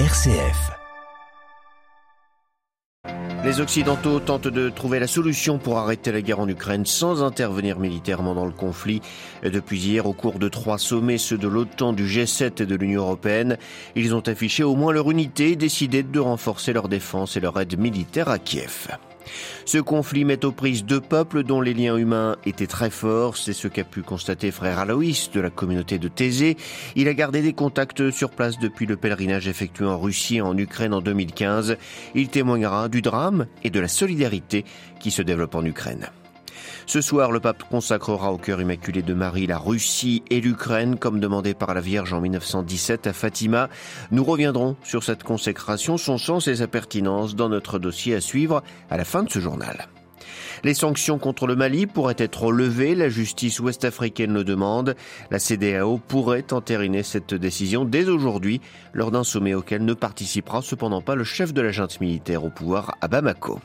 RCF. Les Occidentaux tentent de trouver la solution pour arrêter la guerre en Ukraine sans intervenir militairement dans le conflit. Depuis hier, au cours de trois sommets, ceux de l'OTAN, du G7 et de l'Union européenne, ils ont affiché au moins leur unité et décidé de renforcer leur défense et leur aide militaire à Kiev. Ce conflit met aux prises deux peuples dont les liens humains étaient très forts. C'est ce qu'a pu constater frère Aloïs de la communauté de Thésée. Il a gardé des contacts sur place depuis le pèlerinage effectué en Russie et en Ukraine en 2015. Il témoignera du drame et de la solidarité qui se développe en Ukraine. Ce soir, le pape consacrera au cœur immaculé de Marie la Russie et l'Ukraine, comme demandé par la Vierge en 1917 à Fatima. Nous reviendrons sur cette consécration, son sens et sa pertinence dans notre dossier à suivre à la fin de ce journal. Les sanctions contre le Mali pourraient être levées, la justice ouest-africaine le demande. La CDAO pourrait entériner cette décision dès aujourd'hui lors d'un sommet auquel ne participera cependant pas le chef de la junte militaire au pouvoir à Bamako.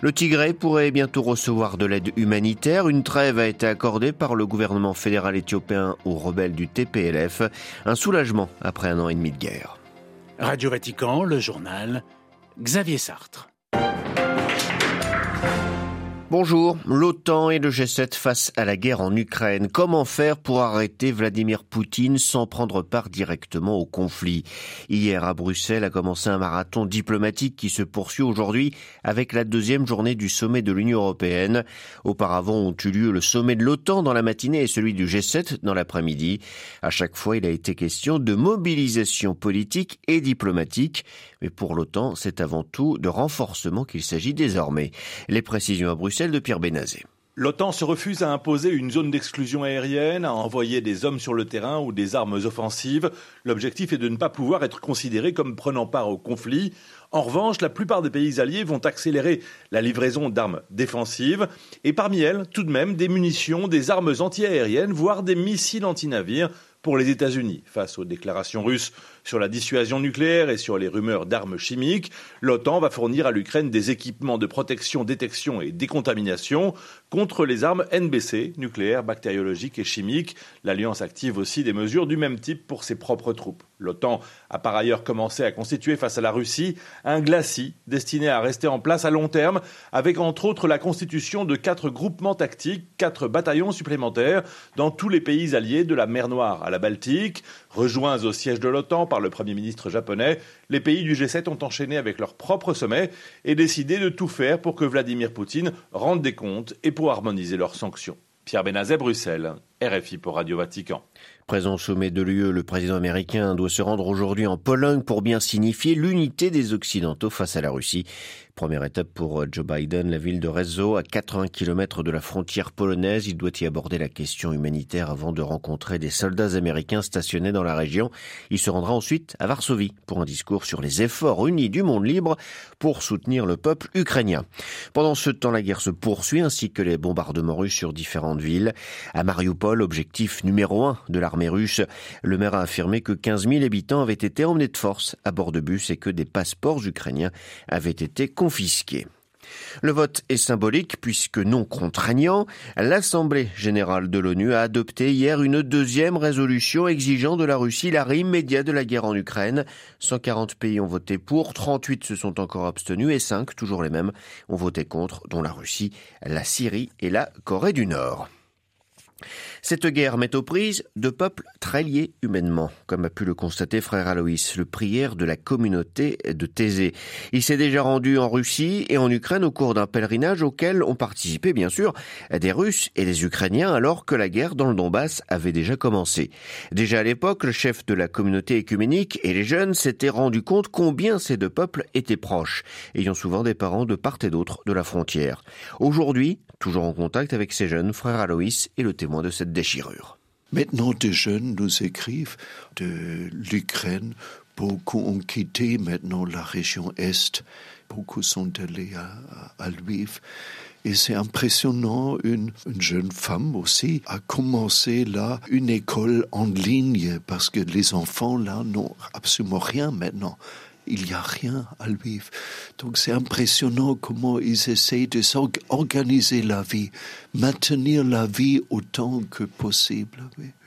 Le Tigré pourrait bientôt recevoir de l'aide humanitaire. Une trêve a été accordée par le gouvernement fédéral éthiopien aux rebelles du TPLF. Un soulagement après un an et demi de guerre. Radio Vatican, le journal, Xavier Sartre. Bonjour, l'OTAN et le G7 face à la guerre en Ukraine. Comment faire pour arrêter Vladimir Poutine sans prendre part directement au conflit? Hier à Bruxelles a commencé un marathon diplomatique qui se poursuit aujourd'hui avec la deuxième journée du sommet de l'Union européenne. Auparavant ont eu lieu le sommet de l'OTAN dans la matinée et celui du G7 dans l'après-midi. À chaque fois, il a été question de mobilisation politique et diplomatique. Mais pour l'OTAN, c'est avant tout de renforcement qu'il s'agit désormais. Les précisions à Bruxelles de Pierre Bénazé. L'OTAN se refuse à imposer une zone d'exclusion aérienne, à envoyer des hommes sur le terrain ou des armes offensives. L'objectif est de ne pas pouvoir être considéré comme prenant part au conflit. En revanche, la plupart des pays alliés vont accélérer la livraison d'armes défensives et parmi elles, tout de même, des munitions, des armes antiaériennes, voire des missiles anti-navires pour les États-Unis. Face aux déclarations russes sur la dissuasion nucléaire et sur les rumeurs d'armes chimiques, l'OTAN va fournir à l'Ukraine des équipements de protection, détection et décontamination contre les armes NBC, nucléaires, bactériologiques et chimiques. L'Alliance active aussi des mesures du même type pour ses propres troupes. L'OTAN a par ailleurs commencé à constituer face à la Russie un glacis destiné à rester en place à long terme, avec entre autres la constitution de quatre groupements tactiques, quatre bataillons supplémentaires dans tous les pays alliés de la mer Noire à la Baltique. Rejoints au siège de l'OTAN par le Premier ministre japonais, les pays du G7 ont enchaîné avec leur propre sommet et décidé de tout faire pour que Vladimir Poutine rende des comptes et pour harmoniser leurs sanctions. Pierre Benazet, Bruxelles, RFI pour Radio Vatican. Présent au sommet de l'UE, le président américain doit se rendre aujourd'hui en Pologne pour bien signifier l'unité des Occidentaux face à la Russie. Première étape pour Joe Biden, la ville de Rezo, à 80 km de la frontière polonaise. Il doit y aborder la question humanitaire avant de rencontrer des soldats américains stationnés dans la région. Il se rendra ensuite à Varsovie pour un discours sur les efforts unis du monde libre pour soutenir le peuple ukrainien. Pendant ce temps, la guerre se poursuit ainsi que les bombardements russes sur différentes villes. À Mariupol, objectif numéro un de l'armée russe, le maire a affirmé que 15 000 habitants avaient été emmenés de force à bord de bus et que des passeports ukrainiens avaient été confisqués. Le vote est symbolique puisque non contraignant. L'Assemblée générale de l'ONU a adopté hier une deuxième résolution exigeant de la Russie l'arrêt immédiat de la guerre en Ukraine. 140 pays ont voté pour, 38 se sont encore abstenus et 5, toujours les mêmes, ont voté contre, dont la Russie, la Syrie et la Corée du Nord. Cette guerre met aux prises de peuples très liés humainement, comme a pu le constater frère Aloïs, le prière de la communauté de Thésée. Il s'est déjà rendu en Russie et en Ukraine au cours d'un pèlerinage auquel ont participé bien sûr des Russes et des Ukrainiens alors que la guerre dans le Donbass avait déjà commencé. Déjà à l'époque, le chef de la communauté écuménique et les jeunes s'étaient rendus compte combien ces deux peuples étaient proches, ayant souvent des parents de part et d'autre de la frontière. Aujourd'hui, toujours en contact avec ces jeunes, frère Aloïs est le témoin de cette déchirure. Maintenant, des jeunes nous écrivent de l'Ukraine. Beaucoup ont quitté maintenant la région Est. Beaucoup sont allés à, à Lviv. Et c'est impressionnant, une, jeune femme aussi a commencé là une école en ligne parce que les enfants là n'ont absolument rien maintenant. Il n'y a rien à Lviv. Donc c'est impressionnant comment ils essaient de s'organiser la vie, maintenir la vie autant que possible.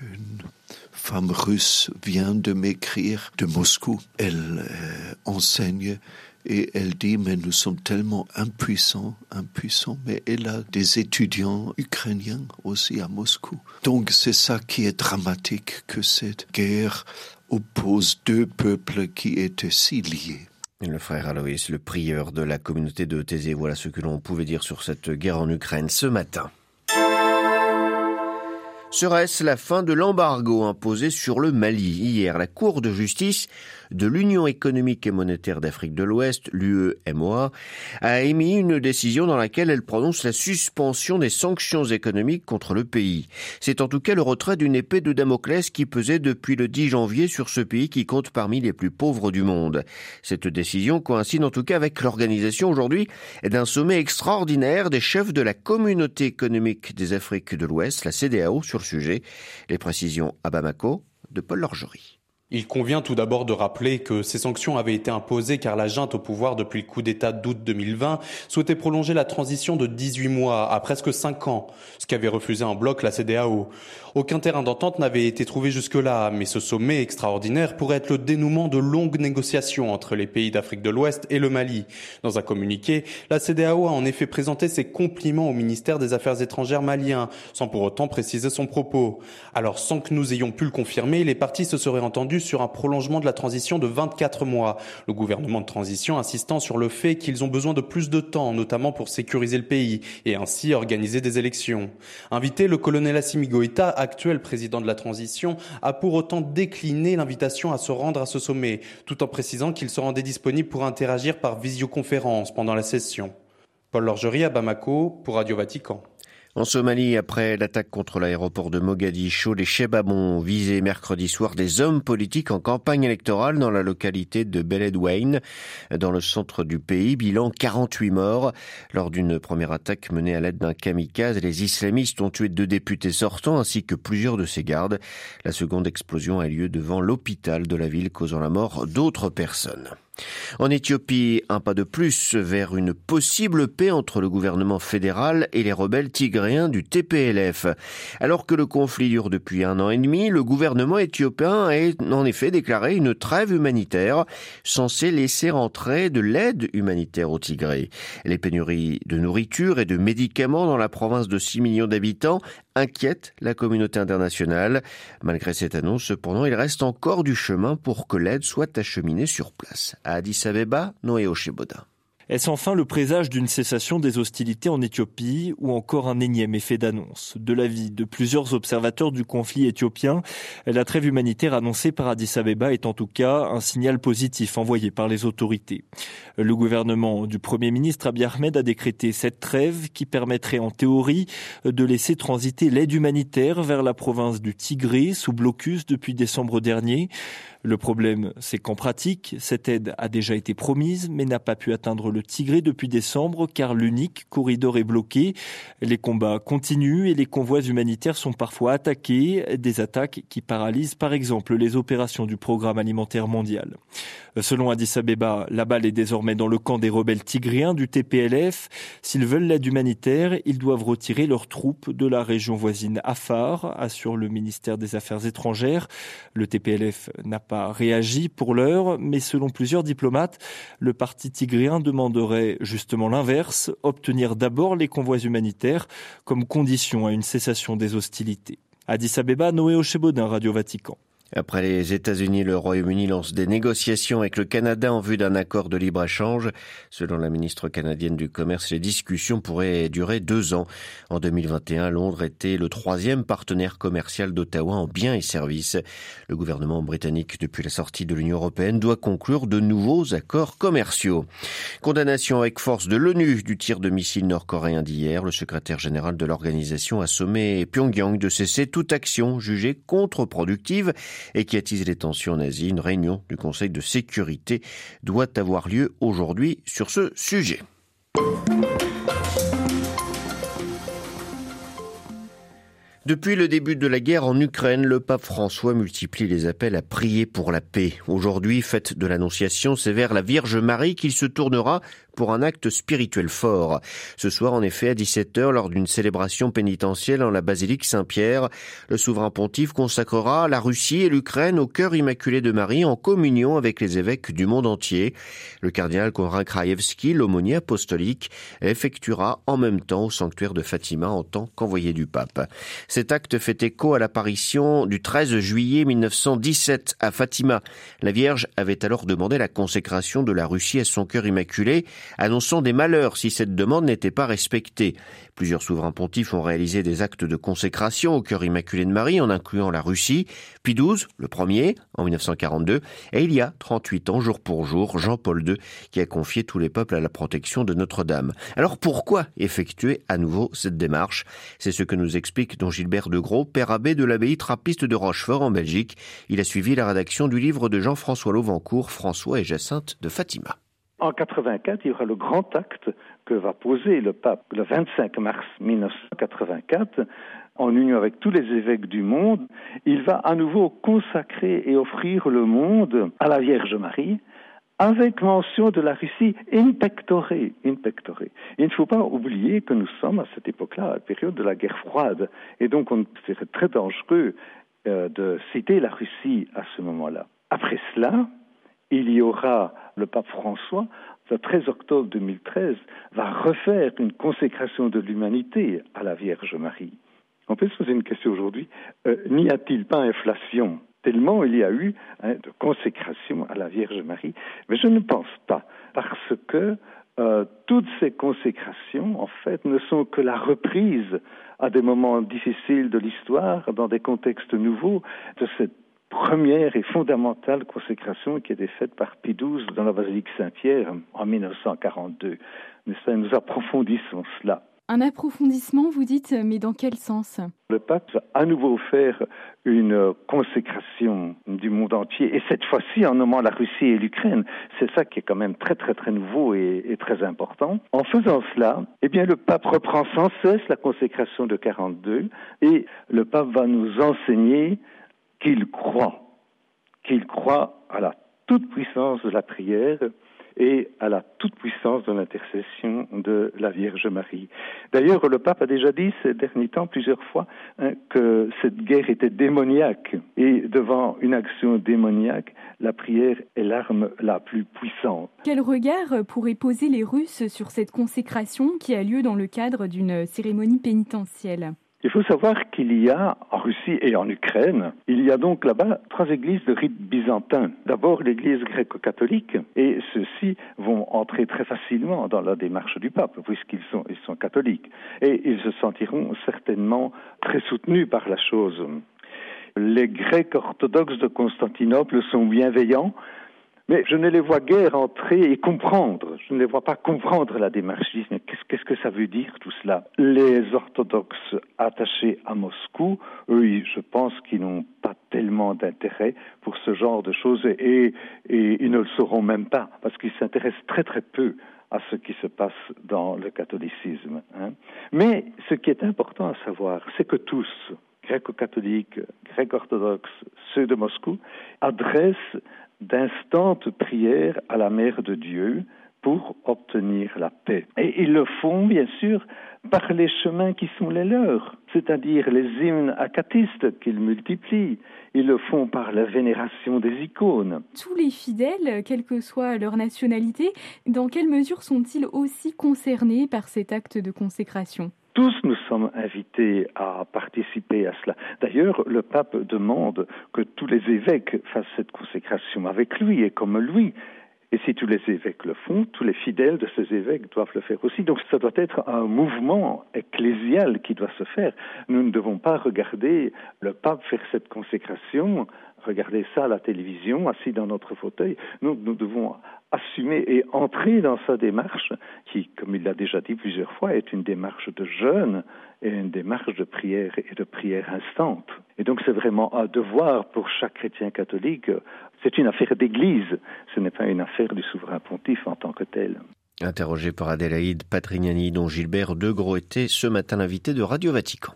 Une femme russe vient de m'écrire de Moscou. Elle euh, enseigne et elle dit, mais nous sommes tellement impuissants, impuissants, mais elle a des étudiants ukrainiens aussi à Moscou. Donc c'est ça qui est dramatique, que cette guerre oppose deux peuples qui étaient si liés. Le frère Aloïs, le prieur de la communauté de Thésée, voilà ce que l'on pouvait dire sur cette guerre en Ukraine ce matin. Serait-ce la fin de l'embargo imposé sur le Mali Hier, la Cour de justice de l'Union économique et monétaire d'Afrique de l'Ouest, l'UEMOA, a émis une décision dans laquelle elle prononce la suspension des sanctions économiques contre le pays. C'est en tout cas le retrait d'une épée de Damoclès qui pesait depuis le 10 janvier sur ce pays qui compte parmi les plus pauvres du monde. Cette décision coïncide en tout cas avec l'organisation aujourd'hui d'un sommet extraordinaire des chefs de la communauté économique des Afriques de l'Ouest, la CDAO, sur sujet. Les précisions à Bamako de Paul Lorgerie. Il convient tout d'abord de rappeler que ces sanctions avaient été imposées car la junte au pouvoir depuis le coup d'État d'août 2020 souhaitait prolonger la transition de 18 mois à presque 5 ans, ce qu'avait refusé en bloc la CDAO. Aucun terrain d'entente n'avait été trouvé jusque-là, mais ce sommet extraordinaire pourrait être le dénouement de longues négociations entre les pays d'Afrique de l'Ouest et le Mali. Dans un communiqué, la CDAO a en effet présenté ses compliments au ministère des Affaires étrangères malien, sans pour autant préciser son propos. Alors sans que nous ayons pu le confirmer, les partis se seraient entendus sur un prolongement de la transition de 24 mois. Le gouvernement de transition insistant sur le fait qu'ils ont besoin de plus de temps, notamment pour sécuriser le pays et ainsi organiser des élections. Invité, le colonel Assimi Goïta, actuel président de la transition, a pour autant décliné l'invitation à se rendre à ce sommet, tout en précisant qu'il se rendait disponible pour interagir par visioconférence pendant la session. Paul Lorgerie à Bamako pour Radio Vatican. En Somalie, après l'attaque contre l'aéroport de Mogadiscio, les Chebabs ont visé mercredi soir des hommes politiques en campagne électorale dans la localité de Beledweyne, dans le centre du pays. Bilan 48 morts. Lors d'une première attaque menée à l'aide d'un kamikaze, les islamistes ont tué deux députés sortants ainsi que plusieurs de ses gardes. La seconde explosion a lieu devant l'hôpital de la ville, causant la mort d'autres personnes. En Éthiopie, un pas de plus vers une possible paix entre le gouvernement fédéral et les rebelles tigréens du TPLF. Alors que le conflit dure depuis un an et demi, le gouvernement éthiopien a en effet déclaré une trêve humanitaire censée laisser entrer de l'aide humanitaire au Tigré. Les pénuries de nourriture et de médicaments dans la province de 6 millions d'habitants inquiètent la communauté internationale. Malgré cette annonce, cependant, il reste encore du chemin pour que l'aide soit acheminée sur place. Addis Abeba, Noé Osheboda. Est-ce enfin le présage d'une cessation des hostilités en Éthiopie ou encore un énième effet d'annonce? De l'avis de plusieurs observateurs du conflit éthiopien, la trêve humanitaire annoncée par Addis Abeba est en tout cas un signal positif envoyé par les autorités. Le gouvernement du Premier ministre Abiy Ahmed a décrété cette trêve qui permettrait en théorie de laisser transiter l'aide humanitaire vers la province du Tigré sous blocus depuis décembre dernier. Le problème, c'est qu'en pratique, cette aide a déjà été promise, mais n'a pas pu atteindre le Tigré depuis décembre, car l'unique corridor est bloqué. Les combats continuent et les convois humanitaires sont parfois attaqués, des attaques qui paralysent par exemple les opérations du programme alimentaire mondial. Selon Addis Abeba, la balle est désormais dans le camp des rebelles tigriens du TPLF. S'ils veulent l'aide humanitaire, ils doivent retirer leurs troupes de la région voisine Afar, assure le ministère des Affaires étrangères. Le TPLF n'a pas réagi pour l'heure, mais selon plusieurs diplomates, le parti tigrien demanderait justement l'inverse, obtenir d'abord les convois humanitaires comme condition à une cessation des hostilités. Addis Abeba, Noé Ochebodin, Radio Vatican. Après les États-Unis, le Royaume-Uni lance des négociations avec le Canada en vue d'un accord de libre-échange. Selon la ministre canadienne du Commerce, les discussions pourraient durer deux ans. En 2021, Londres était le troisième partenaire commercial d'Ottawa en biens et services. Le gouvernement britannique, depuis la sortie de l'Union européenne, doit conclure de nouveaux accords commerciaux. Condamnation avec force de l'ONU du tir de missiles nord-coréen d'hier. Le secrétaire général de l'organisation a sommé Pyongyang de cesser toute action jugée contre-productive et qui attise les tensions en Asie. Une réunion du Conseil de sécurité doit avoir lieu aujourd'hui sur ce sujet. Depuis le début de la guerre en Ukraine, le pape François multiplie les appels à prier pour la paix. Aujourd'hui, fête de l'Annonciation, c'est vers la Vierge Marie qu'il se tournera pour un acte spirituel fort. Ce soir, en effet, à 17h, lors d'une célébration pénitentielle en la basilique Saint-Pierre, le souverain pontife consacrera la Russie et l'Ukraine au cœur immaculé de Marie en communion avec les évêques du monde entier. Le cardinal Konrad Krajewski, l'aumônier apostolique, effectuera en même temps au sanctuaire de Fatima en tant qu'envoyé du pape. Cet acte fait écho à l'apparition du 13 juillet 1917 à Fatima. La Vierge avait alors demandé la consécration de la Russie à son cœur immaculé annonçant des malheurs si cette demande n'était pas respectée. Plusieurs souverains pontifs ont réalisé des actes de consécration au cœur immaculé de Marie, en incluant la Russie, puis XII, le premier, en 1942, et il y a 38 ans, jour pour jour, Jean-Paul II, qui a confié tous les peuples à la protection de Notre-Dame. Alors pourquoi effectuer à nouveau cette démarche? C'est ce que nous explique don Gilbert de Gros, père abbé de l'abbaye trappiste de Rochefort en Belgique. Il a suivi la rédaction du livre de Jean-François Lauvancourt, François et Jacinthe de Fatima. En 84, il y aura le grand acte que va poser le pape le 25 mars 1984 en union avec tous les évêques du monde. Il va à nouveau consacrer et offrir le monde à la Vierge Marie avec mention de la Russie in pectore. Il ne faut pas oublier que nous sommes à cette époque-là, à la période de la guerre froide, et donc on serait très dangereux euh, de citer la Russie à ce moment-là. Après cela, il y aura le pape François, le 13 octobre 2013, va refaire une consécration de l'humanité à la Vierge Marie. On peut se poser une question aujourd'hui, euh, n'y a-t-il pas inflation? Tellement il y a eu hein, de consécration à la Vierge Marie. Mais je ne pense pas, parce que euh, toutes ces consécrations, en fait, ne sont que la reprise à des moments difficiles de l'histoire, dans des contextes nouveaux, de cette première et fondamentale consécration qui a été faite par Pie XII dans la basilique Saint-Pierre en 1942. Mais ça, nous approfondissons cela. Un approfondissement, vous dites, mais dans quel sens? Le pape va à nouveau faire une consécration du monde entier, et cette fois-ci en nommant la Russie et l'Ukraine. C'est ça qui est quand même très très très nouveau et, et, très important. En faisant cela, eh bien le pape reprend sans cesse la consécration de 42, et le pape va nous enseigner qu'il croit, qu'il croit à la toute puissance de la prière et à la toute-puissance de l'intercession de la Vierge Marie. D'ailleurs, le pape a déjà dit ces derniers temps plusieurs fois hein, que cette guerre était démoniaque et devant une action démoniaque, la prière est l'arme la plus puissante. Quel regard pourraient poser les Russes sur cette consécration qui a lieu dans le cadre d'une cérémonie pénitentielle? Il faut savoir qu'il y a en Russie et en Ukraine, il y a donc là-bas trois églises de rite byzantin. D'abord l'église gréco-catholique, et ceux-ci vont entrer très facilement dans la démarche du pape, puisqu'ils sont, sont catholiques. Et ils se sentiront certainement très soutenus par la chose. Les Grecs orthodoxes de Constantinople sont bienveillants, mais je ne les vois guère entrer et comprendre. Je ne les vois pas comprendre la démarche. Qu'est-ce que ça veut dire tout cela? Les orthodoxes attachés à Moscou, eux, je pense qu'ils n'ont pas tellement d'intérêt pour ce genre de choses et, ils ne le sauront même pas parce qu'ils s'intéressent très très peu à ce qui se passe dans le catholicisme. Hein. Mais ce qui est important à savoir, c'est que tous, gréco-catholiques, greco-orthodoxes, ceux de Moscou, adressent d'instantes prières à la Mère de Dieu pour obtenir la paix. Et ils le font, bien sûr, par les chemins qui sont les leurs, c'est-à-dire les hymnes acatistes qu'ils multiplient. Ils le font par la vénération des icônes. Tous les fidèles, quelle que soit leur nationalité, dans quelle mesure sont-ils aussi concernés par cet acte de consécration? Tous nous sommes invités à participer à cela. D'ailleurs, le pape demande que tous les évêques fassent cette consécration avec lui et comme lui. Et si tous les évêques le font, tous les fidèles de ces évêques doivent le faire aussi. Donc ça doit être un mouvement ecclésial qui doit se faire. Nous ne devons pas regarder le pape faire cette consécration, regarder ça à la télévision, assis dans notre fauteuil. Nous, nous devons assumer et entrer dans sa démarche, qui, comme il l'a déjà dit plusieurs fois, est une démarche de jeûne et une démarche de prière et de prière instante. Et donc c'est vraiment un devoir pour chaque chrétien catholique. C'est une affaire d'Église, ce n'est pas une affaire du souverain pontife en tant que tel. Interrogé par Adélaïde Patrignani, dont Gilbert Degros était ce matin l'invité de Radio Vatican.